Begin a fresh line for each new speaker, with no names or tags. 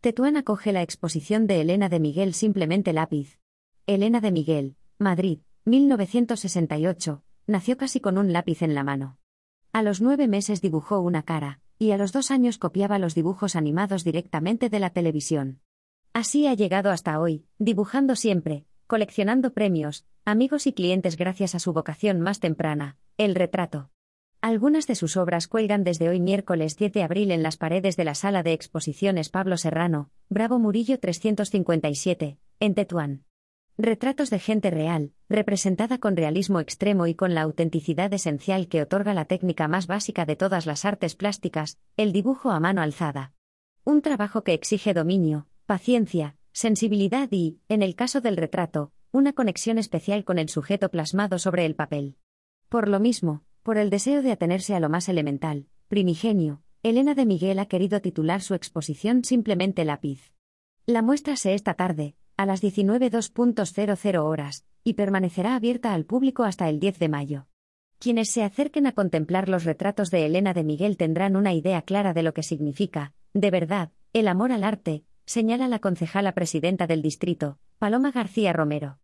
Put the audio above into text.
Tetuán acoge la exposición de Elena de Miguel Simplemente Lápiz. Elena de Miguel, Madrid, 1968, nació casi con un lápiz en la mano. A los nueve meses dibujó una cara, y a los dos años copiaba los dibujos animados directamente de la televisión. Así ha llegado hasta hoy, dibujando siempre, coleccionando premios, amigos y clientes gracias a su vocación más temprana, el retrato. Algunas de sus obras cuelgan desde hoy miércoles 10 de abril en las paredes de la sala de exposiciones Pablo Serrano, Bravo Murillo 357, en Tetuán. Retratos de gente real, representada con realismo extremo y con la autenticidad esencial que otorga la técnica más básica de todas las artes plásticas, el dibujo a mano alzada. Un trabajo que exige dominio, paciencia, sensibilidad y, en el caso del retrato, una conexión especial con el sujeto plasmado sobre el papel. Por lo mismo, por el deseo de atenerse a lo más elemental, primigenio, Elena de Miguel ha querido titular su exposición simplemente Lápiz. La muestra se esta tarde, a las 19.2.00 horas, y permanecerá abierta al público hasta el 10 de mayo. Quienes se acerquen a contemplar los retratos de Elena de Miguel tendrán una idea clara de lo que significa, de verdad, el amor al arte, señala la concejala presidenta del distrito, Paloma García Romero.